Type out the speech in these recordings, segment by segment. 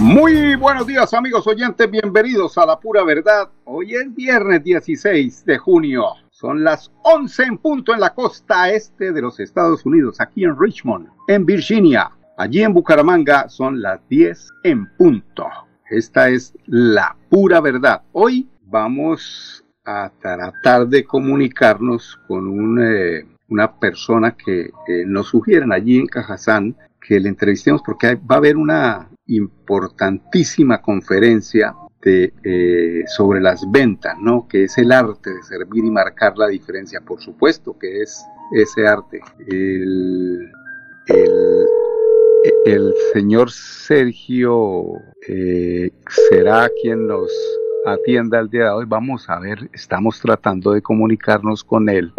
Muy buenos días amigos oyentes, bienvenidos a La Pura Verdad. Hoy es viernes 16 de junio. Son las 11 en punto en la costa este de los Estados Unidos, aquí en Richmond, en Virginia. Allí en Bucaramanga son las 10 en punto. Esta es La Pura Verdad. Hoy vamos a tratar de comunicarnos con eh, una persona que nos sugieren allí en Cajazán que le entrevistemos porque va a haber una importantísima conferencia eh, sobre las ventas, ¿no? Que es el arte de servir y marcar la diferencia. Por supuesto que es ese arte. El, el, señor Sergio eh, será quien nos atienda el día de hoy. Vamos a ver, estamos tratando de comunicarnos con él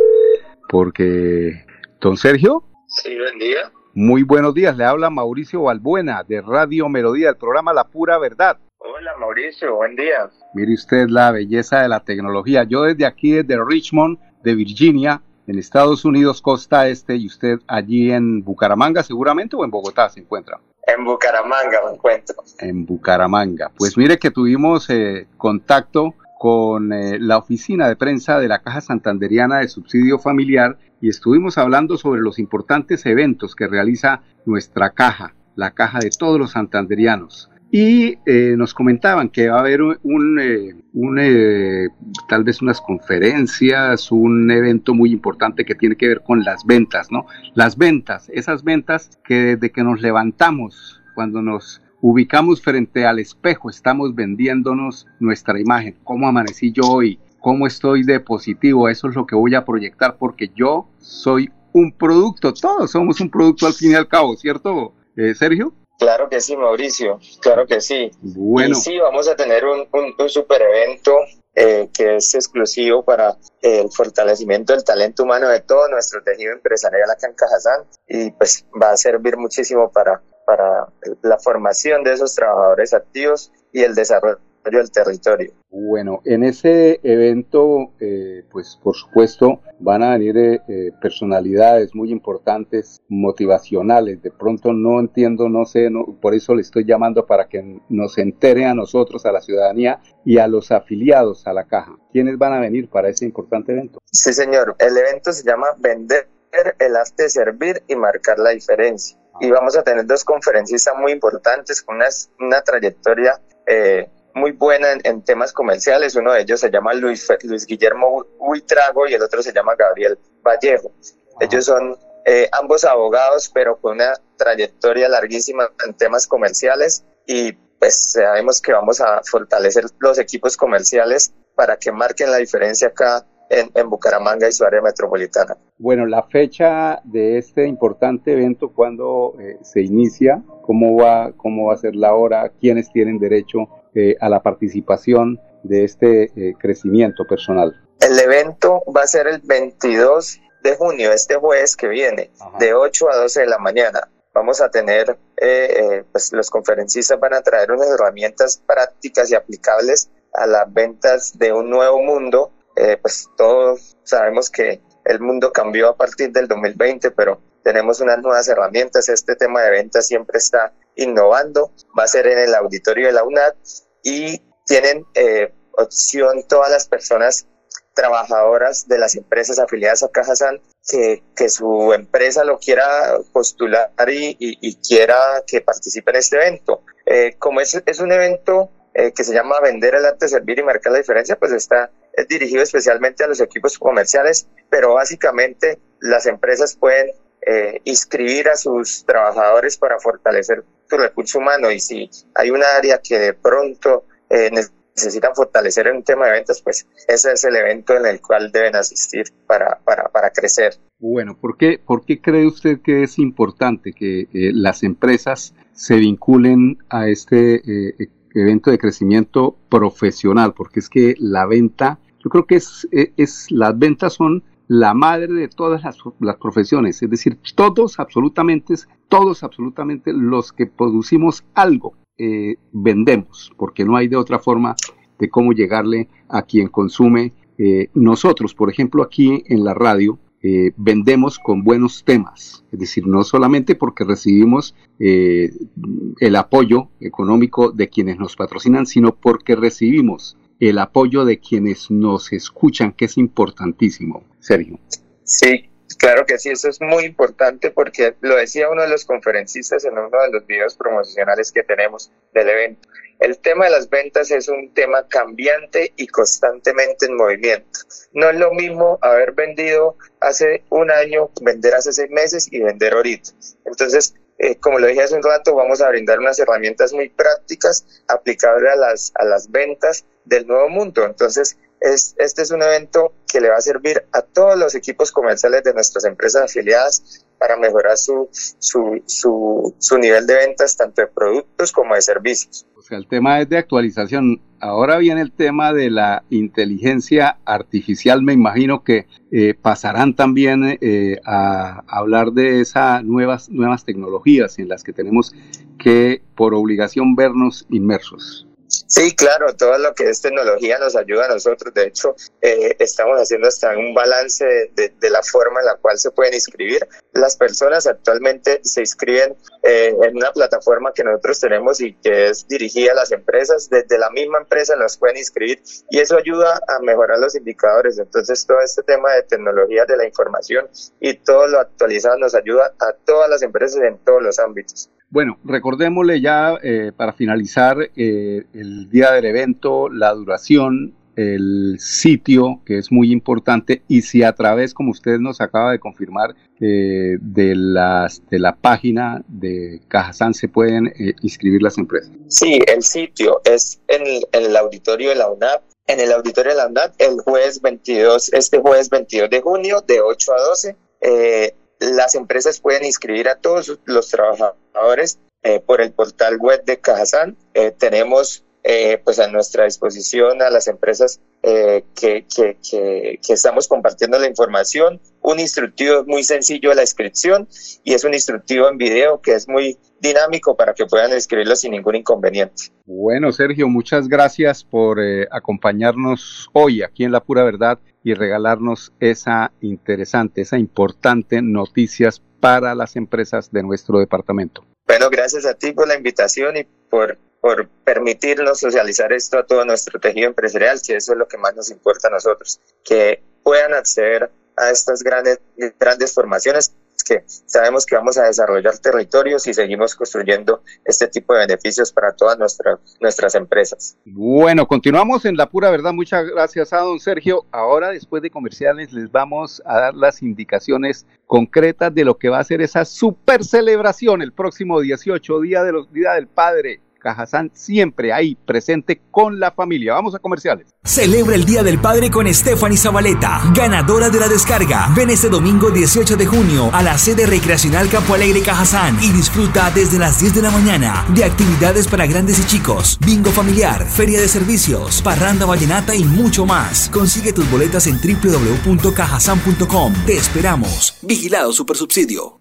porque, don Sergio. Sí, buen día. Muy buenos días, le habla Mauricio Balbuena de Radio Melodía, el programa La Pura Verdad. Hola Mauricio, buen día. Mire usted la belleza de la tecnología. Yo desde aquí, desde Richmond, de Virginia, en Estados Unidos, costa este, y usted allí en Bucaramanga seguramente o en Bogotá se encuentra. En Bucaramanga me encuentro. En Bucaramanga. Pues mire que tuvimos eh, contacto con eh, la oficina de prensa de la Caja Santanderiana de Subsidio Familiar y estuvimos hablando sobre los importantes eventos que realiza nuestra caja, la caja de todos los santanderianos. Y eh, nos comentaban que va a haber un, eh, tal vez unas conferencias, un evento muy importante que tiene que ver con las ventas, ¿no? Las ventas, esas ventas que desde que nos levantamos, cuando nos ubicamos frente al espejo, estamos vendiéndonos nuestra imagen. ¿Cómo amanecí yo hoy? ¿Cómo estoy de positivo? Eso es lo que voy a proyectar porque yo soy un producto. Todos somos un producto al fin y al cabo, ¿cierto, eh, Sergio? Claro que sí, Mauricio, claro que sí. Bueno. Y sí, vamos a tener un, un, super evento eh, que es exclusivo para el fortalecimiento del talento humano de todo nuestro tejido empresarial acá en Cajazán y pues va a servir muchísimo para para la formación de esos trabajadores activos y el desarrollo del territorio. Bueno, en ese evento, eh, pues por supuesto, van a venir eh, eh, personalidades muy importantes, motivacionales. De pronto no entiendo, no sé, por eso le estoy llamando para que nos entere a nosotros, a la ciudadanía y a los afiliados a la caja. ¿Quiénes van a venir para ese importante evento? Sí, señor. El evento se llama Vender el arte de servir y marcar la diferencia y vamos a tener dos conferencistas muy importantes con una, una trayectoria eh, muy buena en, temas comerciales. Uno de ellos se llama Luis, Luis Guillermo Huitrago y el otro se llama Gabriel Vallejo. Ellos son eh, ambos abogados, pero con una trayectoria larguísima en temas comerciales y pues sabemos que vamos a fortalecer los equipos comerciales para que marquen la diferencia acá en, Bucaramanga y su área metropolitana. Bueno, la fecha de este importante evento, ¿cuándo eh, se inicia? ¿Cómo va, ¿Cómo va a ser la hora? ¿Quiénes tienen derecho eh, a la participación de este eh, crecimiento personal? El evento va a ser el 22 de junio, este jueves que viene, de 8 a 12 de la mañana. Vamos a tener, pues los conferencistas van a traer unas herramientas prácticas y aplicables a las ventas de un nuevo mundo eh, pues todos sabemos que el mundo cambió a partir del 2020, pero tenemos unas nuevas herramientas. Este tema de ventas siempre está innovando. Va a ser en el auditorio de la UNAD y tienen eh, opción todas las personas trabajadoras de las empresas afiliadas a Cajasan que, que su empresa lo quiera postular y, y, quiera que participe en este evento. Eh, como es, es un evento eh, que se llama Vender el arte, servir y marcar la diferencia, pues está es dirigido especialmente a los equipos comerciales, pero básicamente las empresas pueden eh, inscribir a sus trabajadores para fortalecer su recurso humano y si hay un área que de pronto eh, necesitan fortalecer en un tema de ventas, pues ese es el evento en el cual deben asistir para, para, para crecer. Bueno, ¿por qué, ¿por qué cree usted que es importante que las empresas se vinculen a este evento de crecimiento profesional, porque es que la venta, yo creo que es, e, es las ventas son la madre de todas las, profesiones, es decir, todos absolutamente, todos absolutamente los que producimos algo, eh, vendemos, porque no hay de otra forma de cómo llegarle a quien consume. Eh, nosotros, por ejemplo, aquí en la radio, eh, vendemos con buenos temas, es decir, no solamente porque recibimos eh, el apoyo económico de quienes nos patrocinan, sino porque recibimos el apoyo de quienes nos escuchan, que es importantísimo. Sergio. Sí, claro que sí, eso es muy importante porque lo decía uno de los conferencistas en uno de los videos promocionales que tenemos del evento. El tema de las ventas es un tema cambiante y constantemente en movimiento. No es lo mismo haber vendido hace un año, vender hace seis meses y vender ahorita. Entonces, eh, como lo dije hace un rato, vamos a brindar unas herramientas muy prácticas aplicables a las, a las ventas del nuevo mundo. Entonces, es, este es un evento que le va a servir a todos los equipos comerciales de nuestras empresas afiliadas para mejorar su, su, su, su nivel de ventas tanto de productos como de servicios. O sea, el tema es de actualización. Ahora viene el tema de la inteligencia artificial. Me imagino que eh, pasarán también eh, a hablar de esas nuevas, nuevas tecnologías en las que tenemos que, por obligación, vernos inmersos. Sí, claro, todo lo que es tecnología nos ayuda a nosotros. De hecho, eh, estamos haciendo hasta un balance de, la forma en la cual se pueden inscribir. Las personas actualmente se inscriben eh, en una plataforma que nosotros tenemos y que es dirigida a las empresas. Desde la misma empresa nos pueden inscribir y eso ayuda a mejorar los indicadores. Entonces, todo este tema de tecnología de la información y todo lo actualizado nos ayuda a todas las empresas en todos los ámbitos. Bueno, recordémosle ya eh, para finalizar eh, el día del evento, la duración, el sitio, que es muy importante, y si a través, como usted nos acaba de confirmar, eh, de, las, de la página de Cajazán se pueden inscribir las empresas. Sí, el sitio es en el, en el auditorio de la UNAP, en el auditorio de la UNAP, el jueves 22, este jueves 22 de junio, de 8 a 12. Eh, las empresas pueden inscribir a todos los trabajadores eh, por el portal web de Cajazán. Eh, tenemos eh, pues a nuestra disposición a las empresas que, que, que, que, estamos compartiendo la información. Un instructivo muy sencillo de la inscripción y es un instructivo en video que es muy dinámico para que puedan escribirlo sin ningún inconveniente. Bueno, Sergio, muchas gracias por acompañarnos hoy aquí en La Pura Verdad y regalarnos esa interesante, esa importante noticias para las empresas de nuestro departamento. Bueno, gracias a ti por la invitación y por, por permitirnos socializar esto a todo nuestro tejido empresarial, que eso es lo que más nos importa a nosotros, que puedan acceder a estas grandes, grandes formaciones que sabemos que vamos a desarrollar territorios y seguimos construyendo este tipo de beneficios para todas nuestras nuestras empresas. Bueno, continuamos en la pura verdad. Muchas gracias a don Sergio. Ahora, después de comerciales, les vamos a dar las indicaciones concretas de lo que va a ser esa super celebración el próximo 18, Día, de los, Día del Padre. Cajazán siempre ahí, presente con la familia. Vamos a comerciales. Celebra el Día del Padre con Stephanie Zabaleta, ganadora de la descarga. Ven este domingo 18 de junio a la sede recreacional Campo Alegre Cajazán y disfruta desde las 10 de la mañana de actividades para grandes y chicos, bingo familiar, feria de servicios, parranda vallenata y mucho más. Consigue tus boletas en www.cajazán.com. Te esperamos. Vigilado Supersubsidio.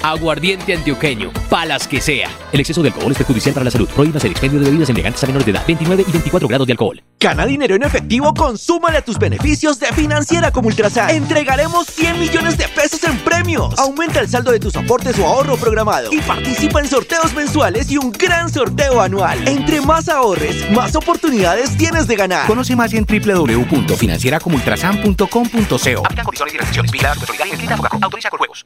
Aguardiente antioqueño, palas que sea. El exceso de alcohol es perjudicial para la salud. Prohíbe el expendio de bebidas embriagantes a menores de edad. 29 y 24 grados de alcohol. Gana dinero en efectivo, consúmale a tus beneficios de Financiera como Ultrasan. Entregaremos 100 millones de pesos en premios. Aumenta el saldo de tus aportes o ahorro programado y participa en sorteos mensuales y un gran sorteo anual. Entre más ahorres, más oportunidades tienes de ganar. Conoce más en www.financieracomultrasan.com ultrasan.com.co. Aplican condiciones y restricciones. Vigilada y Autoriza con juegos.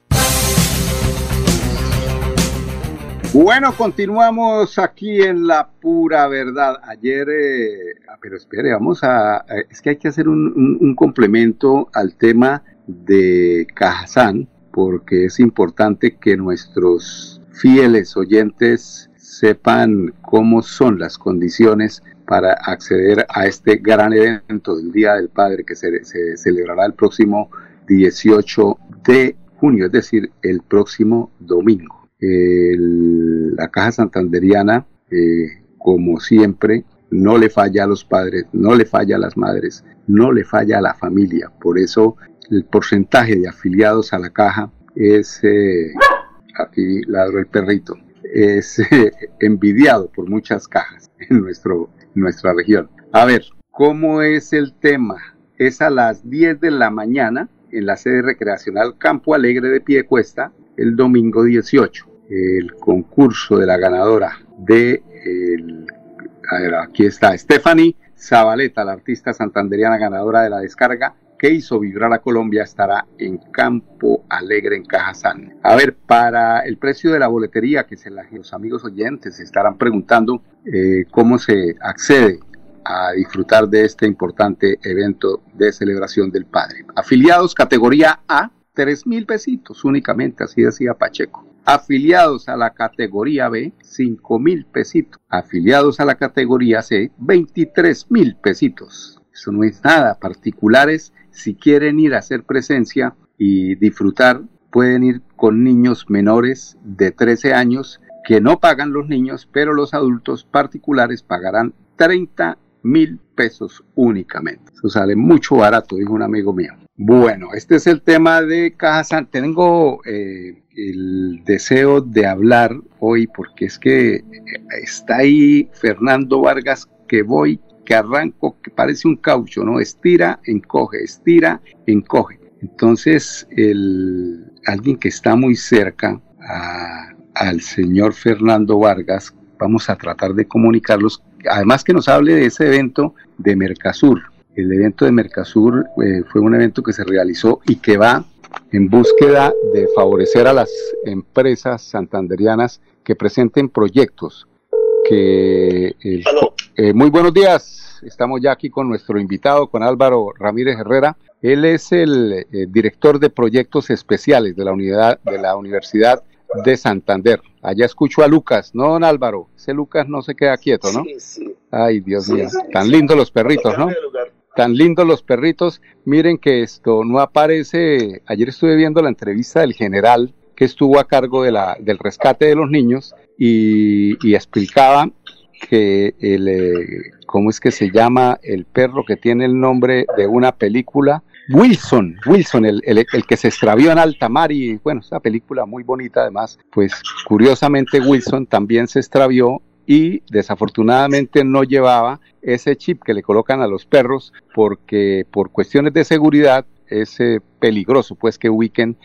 Bueno, continuamos aquí en la pura verdad. Ayer, eh, ah, pero espere, vamos a, es que hay que hacer un, complemento al tema de Cajazán, porque es importante que nuestros fieles oyentes sepan cómo son las condiciones para acceder a este gran evento del Día del Padre que se, celebrará el próximo 18 de junio, es decir, el próximo domingo. La Caja Santanderiana, eh, como siempre, no le falla a los padres, no le falla a las madres, no le falla a la familia. Por eso el porcentaje de afiliados a la caja es, eh, aquí ladro el perrito, es envidiado por muchas cajas en nuestro, nuestra región. A ver, ¿cómo es el tema? Es a las 10 de la mañana en la sede recreacional Campo Alegre de Piecuesta, el domingo 18. El concurso de la ganadora de el, a ver, aquí está Stephanie Zabaleta, la artista santanderiana ganadora de la descarga que hizo vibrar a Colombia estará en Campo Alegre en Cajazán. A ver, para el precio de la boletería, que se los amigos oyentes estarán preguntando eh, cómo se accede a disfrutar de este importante evento de celebración del Padre. Afiliados categoría A, 3 mil pesitos únicamente, así decía Pacheco. Afiliados a la categoría B, 5 mil pesitos. Afiliados a la categoría C, 23 mil pesitos. Eso no es nada. Particulares si quieren ir a hacer presencia y disfrutar, pueden ir con niños menores de 13 años que no pagan los niños, pero los adultos particulares pagarán 30 mil pesos únicamente. Eso sale mucho barato, dijo un amigo mío. Bueno, este es el tema de Caja Tengo eh, el deseo de hablar hoy porque es que está ahí Fernando Vargas que voy que arranco, que parece un caucho, ¿no? Estira, encoge, estira, encoge. Entonces, el, alguien que está muy cerca al señor Fernando Vargas, vamos a tratar de comunicarlos, además que nos hable de ese evento de Mercasur. El evento de Mercasur eh, fue un evento que se realizó y que va en búsqueda de favorecer a las empresas santanderianas que presenten proyectos que eh, muy buenos días. Estamos ya aquí con nuestro invitado, con Álvaro Ramírez Herrera. Él es el eh, director de proyectos especiales de la unidad de la Universidad de Santander. Allá escucho a Lucas, ¿no, don Álvaro? Ese Lucas no se queda quieto, ¿no? Sí, sí. Ay, Dios mío. Tan lindos los perritos, ¿no? Tan lindos los perritos. Miren que esto no aparece. Ayer estuve viendo la entrevista del general que estuvo a cargo de la, del rescate de los niños y, explicaba que el, eh, ¿cómo es que se llama el perro que tiene el nombre de una película? Wilson, Wilson, el, el, que se extravió en alta mar y bueno, esa película muy bonita además, pues curiosamente Wilson también se extravió y desafortunadamente no llevaba ese chip que le colocan a los perros porque por cuestiones de seguridad es eh, peligroso pues que ubiquen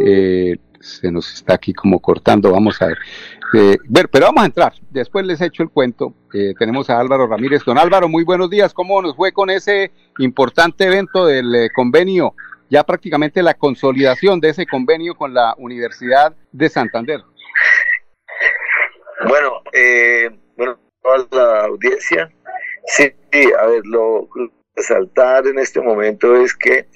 eh, se nos está aquí como cortando, vamos a ver. Eh, pero vamos a entrar, después les echo el cuento. Eh, tenemos a Álvaro Ramírez. Don Álvaro, muy buenos días. ¿Cómo nos fue con ese importante evento del eh, convenio? Ya prácticamente la consolidación de ese convenio con la Universidad de Santander. Bueno, bueno, toda la audiencia, sí, a ver, lo resaltar en este momento es que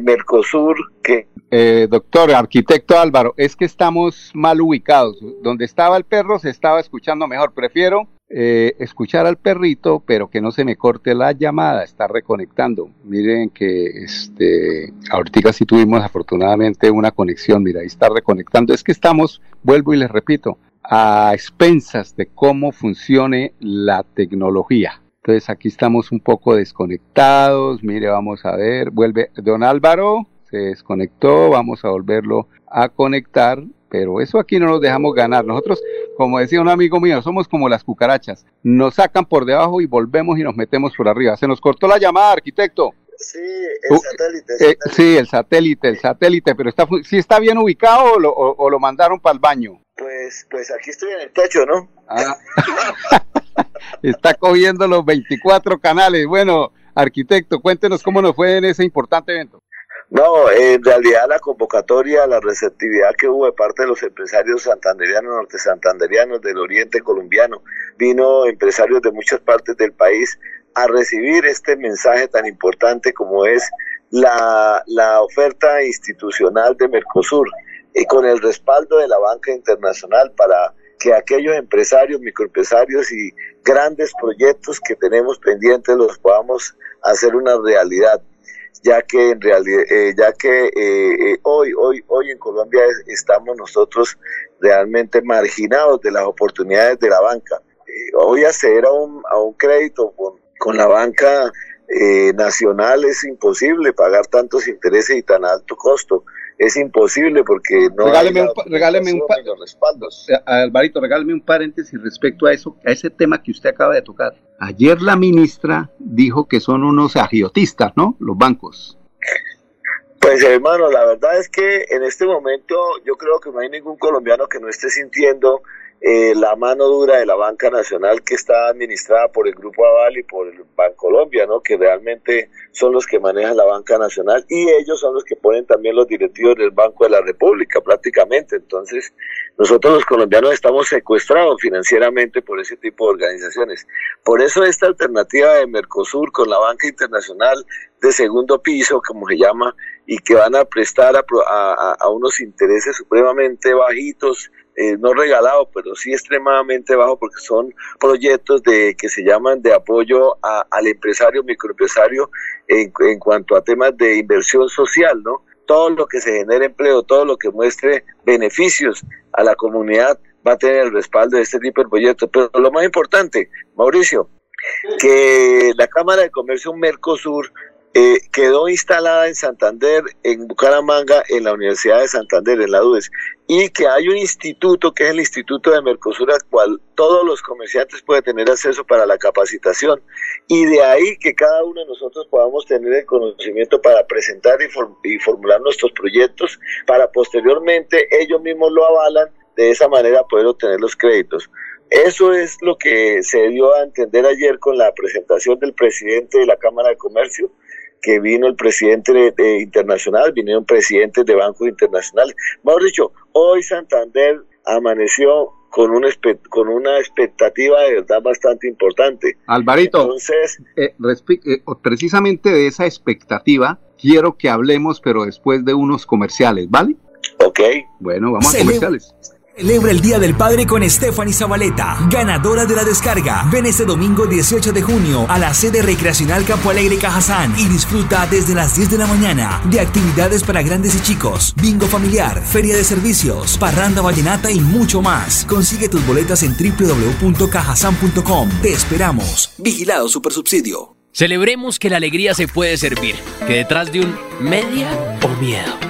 Mercosur, que eh, doctor, arquitecto Álvaro, es que estamos mal ubicados. Donde estaba el perro se estaba escuchando mejor. Prefiero eh, escuchar al perrito, pero que no se me corte la llamada, está reconectando. Miren que este, ahorita sí tuvimos afortunadamente una conexión, mira, ahí está reconectando. Es que estamos, vuelvo y les repito, a expensas de cómo funcione la tecnología. Entonces aquí estamos un poco desconectados, mire, vamos a ver, vuelve don Álvaro se desconectó, vamos a volverlo a conectar, pero eso aquí no nos dejamos ganar. Nosotros, como decía un amigo mío, somos como las cucarachas, nos sacan por debajo y volvemos y nos metemos por arriba. Se nos cortó la llamada, arquitecto. Sí, el uh, satélite. Eh, sí, el satélite, el satélite, pero está, ¿sí está bien ubicado o lo, mandaron para el baño? Pues, pues aquí estoy en el techo, ¿no? Ah. está cogiendo los 24 canales. Bueno, arquitecto, cuéntenos cómo nos fue en ese importante evento. No, en realidad la convocatoria, la receptividad que hubo de parte de los empresarios santanderianos, norte santanderianos, del oriente colombiano, vino empresarios de muchas partes del país a recibir este mensaje tan importante como es la, la oferta institucional de Mercosur y con el respaldo de la banca internacional para que aquellos empresarios, microempresarios y grandes proyectos que tenemos pendientes los podamos hacer una realidad ya que en realidad eh, ya que eh, eh, hoy hoy hoy en Colombia estamos nosotros realmente marginados de las oportunidades de la banca. Hoy acceder a un, a un crédito con, con la banca nacional es imposible pagar tantos intereses y tan alto costo es imposible porque no regáleme un, regáleme un respaldos. Alvarito, regáleme un paréntesis respecto a eso, a ese tema que usted acaba de tocar. Ayer la ministra dijo que son unos agiotistas, ¿no? Los bancos. Pues hermano, la verdad es que en este momento yo creo que no hay ningún colombiano que no esté sintiendo eh, la mano dura de la banca nacional que está administrada por el Grupo Aval y por el Bancolombia, ¿no? que realmente son los que manejan la banca nacional y ellos son los que ponen también los directivos del Banco de la República prácticamente. Entonces, nosotros los colombianos estamos secuestrados financieramente por ese tipo de organizaciones. Por eso esta alternativa de Mercosur con la banca internacional de segundo piso, como se llama, y que van a prestar a, a unos intereses supremamente bajitos, eh, no regalado, pero sí extremadamente bajo porque son proyectos de que se llaman de apoyo al empresario, microempresario en, en cuanto a temas de inversión social, ¿no? Todo lo que se genere empleo, todo lo que muestre beneficios a la comunidad va a tener el respaldo de este tipo de proyectos. Pero lo más importante, Mauricio, que la Cámara de Comercio Mercosur eh, quedó instalada en Santander, en Bucaramanga, en la Universidad de Santander, en la UDES, y que hay un instituto que es el Instituto de Mercosur, al cual todos los comerciantes pueden tener acceso para la capacitación, y de ahí que cada uno de nosotros podamos tener el conocimiento para presentar y, y formular nuestros proyectos, para posteriormente ellos mismos lo avalan, de esa manera poder obtener los créditos. Eso es lo que se dio a entender ayer con la presentación del presidente de la Cámara de Comercio, que vino el presidente de, internacional, vinieron presidentes de bancos internacionales. Mejor dicho, hoy Santander amaneció con, un, con una expectativa de verdad bastante importante. Alvarito, Entonces, eh, eh, precisamente de esa expectativa quiero que hablemos, pero después de unos comerciales, ¿vale? Ok. Bueno, vamos a comerciales. Celebra el Día del Padre con Stephanie Zabaleta, ganadora de la descarga. Ven este domingo 18 de junio a la sede recreacional Campo Alegre Cajazán y disfruta desde las 10 de la mañana de actividades para grandes y chicos, bingo familiar, feria de servicios, parranda vallenata y mucho más. Consigue tus boletas en www.cajazán.com. Te esperamos. Vigilado Supersubsidio. Celebremos que la alegría se puede servir, que detrás de un media o miedo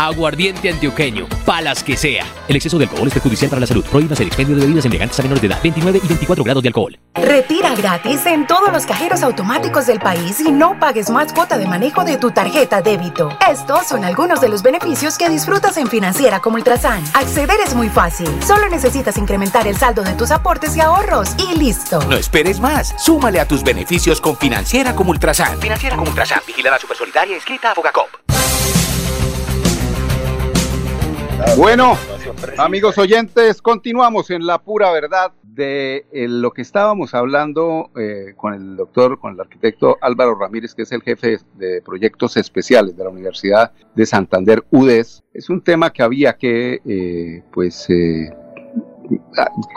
Aguardiente antioqueño, palas que sea. El exceso de alcohol es perjudicial para la salud. Prohíbas el expendio de bebidas elegantes a menores de edad. 29 y 24 grados de alcohol. Retira gratis en todos los cajeros automáticos del país y no pagues más cuota de manejo de tu tarjeta débito. Estos son algunos de los beneficios que disfrutas en Financiera como Ultrasan. Acceder es muy fácil. Solo necesitas incrementar el saldo de tus aportes y ahorros y listo. No esperes más. Súmale a tus beneficios con Financiera como Ultrasan. Financiera como Ultrasan. Vigilada Supersolidaria escrita a Fogacop. Bueno, amigos oyentes, continuamos en la pura verdad de eh, lo que estábamos hablando eh, con el doctor, con el arquitecto Álvaro Ramírez, que es el jefe de proyectos especiales de la Universidad de Santander, UDES. Es un tema que había que, eh, pues,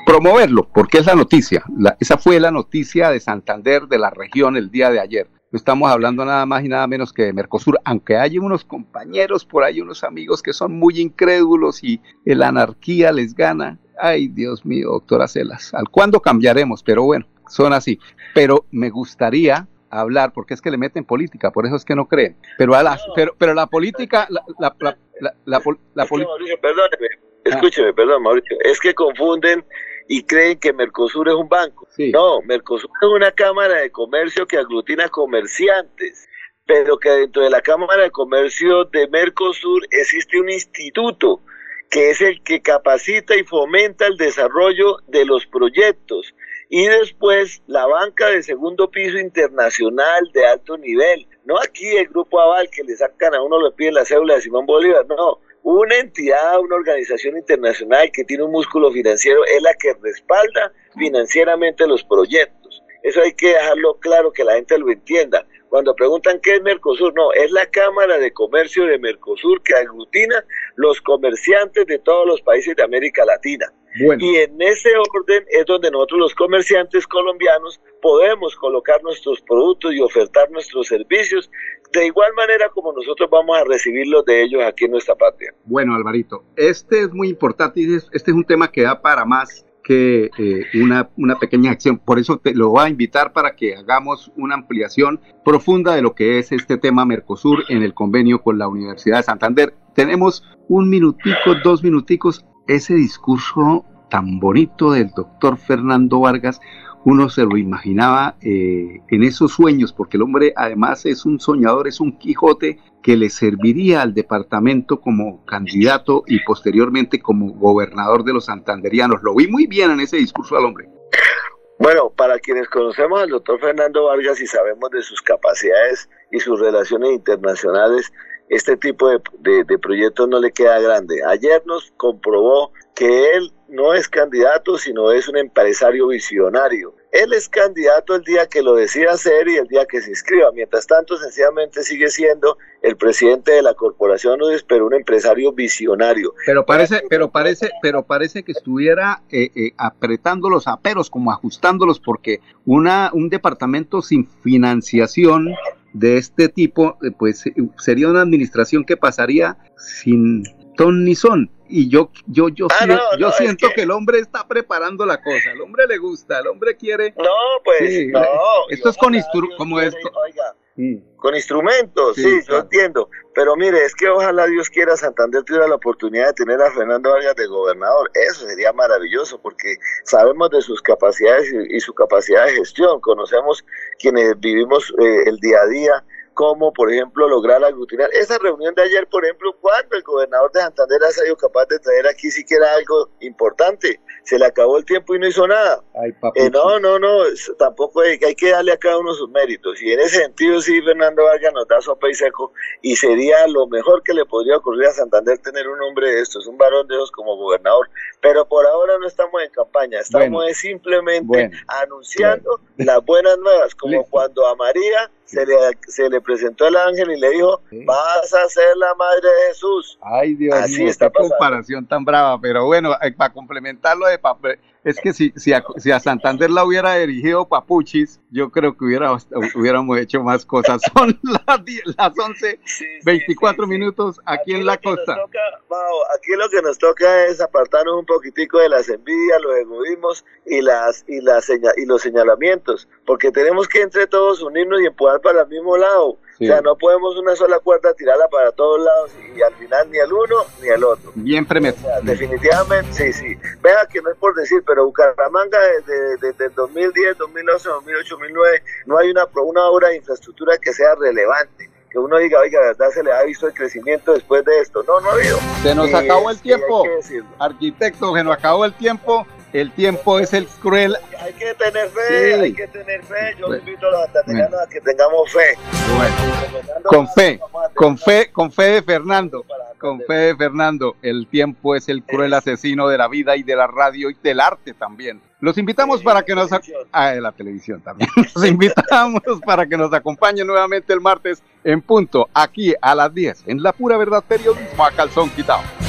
promoverlo, porque es la noticia. esa fue la noticia de Santander de la región el día de ayer. No estamos hablando nada más y nada menos que de Mercosur, aunque hay unos compañeros por ahí, unos amigos que son muy incrédulos y la anarquía les gana. Ay, Dios mío, doctora Celas, ¿al cuándo cambiaremos? Pero bueno, son así. Pero me gustaría hablar, porque es que le meten política, por eso es que no creen. Pero, a la, pero, pero la política, la, la, la, perdóneme, escúcheme, perdón, Mauricio, es que confunden y creen que Mercosur es un banco. No, Mercosur es una cámara de comercio que aglutina comerciantes, pero que dentro de la Cámara de Comercio de Mercosur existe un instituto que es el que capacita y fomenta el desarrollo de los proyectos y después la banca de segundo piso internacional de alto nivel. No aquí el Grupo Aval que le sacan a uno, le piden la cédula de Simón Bolívar, no. Una entidad, una organización internacional que tiene un músculo financiero es la que respalda financieramente los proyectos. Eso hay que dejarlo claro, que la gente lo entienda. Cuando preguntan qué es Mercosur, no, es la Cámara de Comercio de Mercosur que aglutina los comerciantes de todos los países de América Latina. Y en ese orden es donde nosotros los comerciantes colombianos podemos colocar nuestros productos y ofertar nuestros servicios de igual manera como nosotros vamos a recibirlos de ellos aquí en nuestra patria. Bueno, Alvarito, este es muy importante y este es un tema que da para más que eh, una, una, pequeña acción. Por eso te lo voy a invitar para que hagamos una ampliación profunda de lo que es este tema Mercosur en el convenio con la Universidad de Santander. Tenemos un minutico, dos minuticos ese discurso tan bonito del doctor Fernando Vargas, uno se lo imaginaba eh, en esos sueños, porque el hombre además es un soñador, es un Quijote que le serviría al departamento como candidato y posteriormente como gobernador de los santanderianos. Lo vi muy bien en ese discurso al hombre. Bueno, para quienes conocemos al doctor Fernando Vargas y sabemos de sus capacidades y sus relaciones internacionales, este tipo de, de, proyectos no le queda grande. Ayer nos comprobó que él no es candidato, sino es un empresario visionario. Él es candidato el día que lo decida hacer y el día que se inscriba. Mientras tanto, sencillamente sigue siendo el presidente de la corporación UDIS, pero un empresario visionario. Pero parece, pero parece, pero parece que estuviera eh, eh, apretando los aperos, como ajustándolos, porque una, un departamento sin financiación de este tipo, eh, pues eh, sería una administración que pasaría sin ton ni son. Y yo, yo, yo, ah, yo siento que... el hombre está preparando la cosa, el hombre le gusta, el hombre quiere. No, pues, no. Esto es con como esto. Oiga, con instrumentos, sí, yo entiendo. Pero mire, es que ojalá Dios quiera Santander tuviera la oportunidad de tener a Fernando Vargas de gobernador. Eso sería maravilloso porque sabemos de sus capacidades y, su capacidad de gestión. Conocemos quienes vivimos eh, el día a día cómo, por ejemplo, lograr aglutinar. Esa reunión de ayer, por ejemplo, cuando el gobernador de Santander ha sido capaz de traer aquí siquiera algo importante, se le acabó el tiempo y no hizo nada. Eh, no, no, no, tampoco hay, hay, que darle a cada uno sus méritos. Y en ese sentido, sí, Fernando Vargas nos da sopa y seco y sería lo mejor que le podría ocurrir a Santander tener un hombre de estos, un varón de esos como gobernador. Pero por ahora no estamos en campaña, estamos simplemente anunciando las buenas nuevas, como cuando a María se le, se le presentó el ángel y le dijo, vas a ser la madre de Jesús. Ay, Dios Así mío, qué comparación tan brava, pero bueno, eh, para complementarlo de papel, es que si, si, a, si a Santander la hubiera dirigido Papuchis, yo creo que hubiera, hubiéramos hecho más cosas. Son las, 10, las 11, 24 minutos aquí, en la costa. aquí lo que nos toca es apartarnos un poquitico de las envidias, los egoísmos y, las, y, las y los señalamientos, porque tenemos que entre todos unirnos y empujar para el mismo lado. O sea, no podemos una sola cuerda tirarla para todos lados y, al final ni el uno ni el otro. Bien definitivamente, sí, sí. Vea que no es por decir, pero Bucaramanga desde, desde, 2010, 2011, 2008, 2009 no hay una, una obra de infraestructura que sea relevante que uno diga, oiga, verdad se le ha visto el crecimiento después de esto. No, no ha habido. Se nos acabó el tiempo. Arquitecto, se nos acabó el tiempo el tiempo es el cruel. Hay que tener fe, hay que tener fe. Yo invito a los atlanticanos a que tengamos fe. Con fe, con fe, con fe de Fernando. Con fe de Fernando, el tiempo es el cruel asesino de la vida y de la radio y del arte también. Los invitamos para que nos ah, de la televisión también. Los invitamos para que nos acompañen nuevamente el martes en punto, aquí a las 10, en La Pura Verdad Periodismo a Calzón Quitado.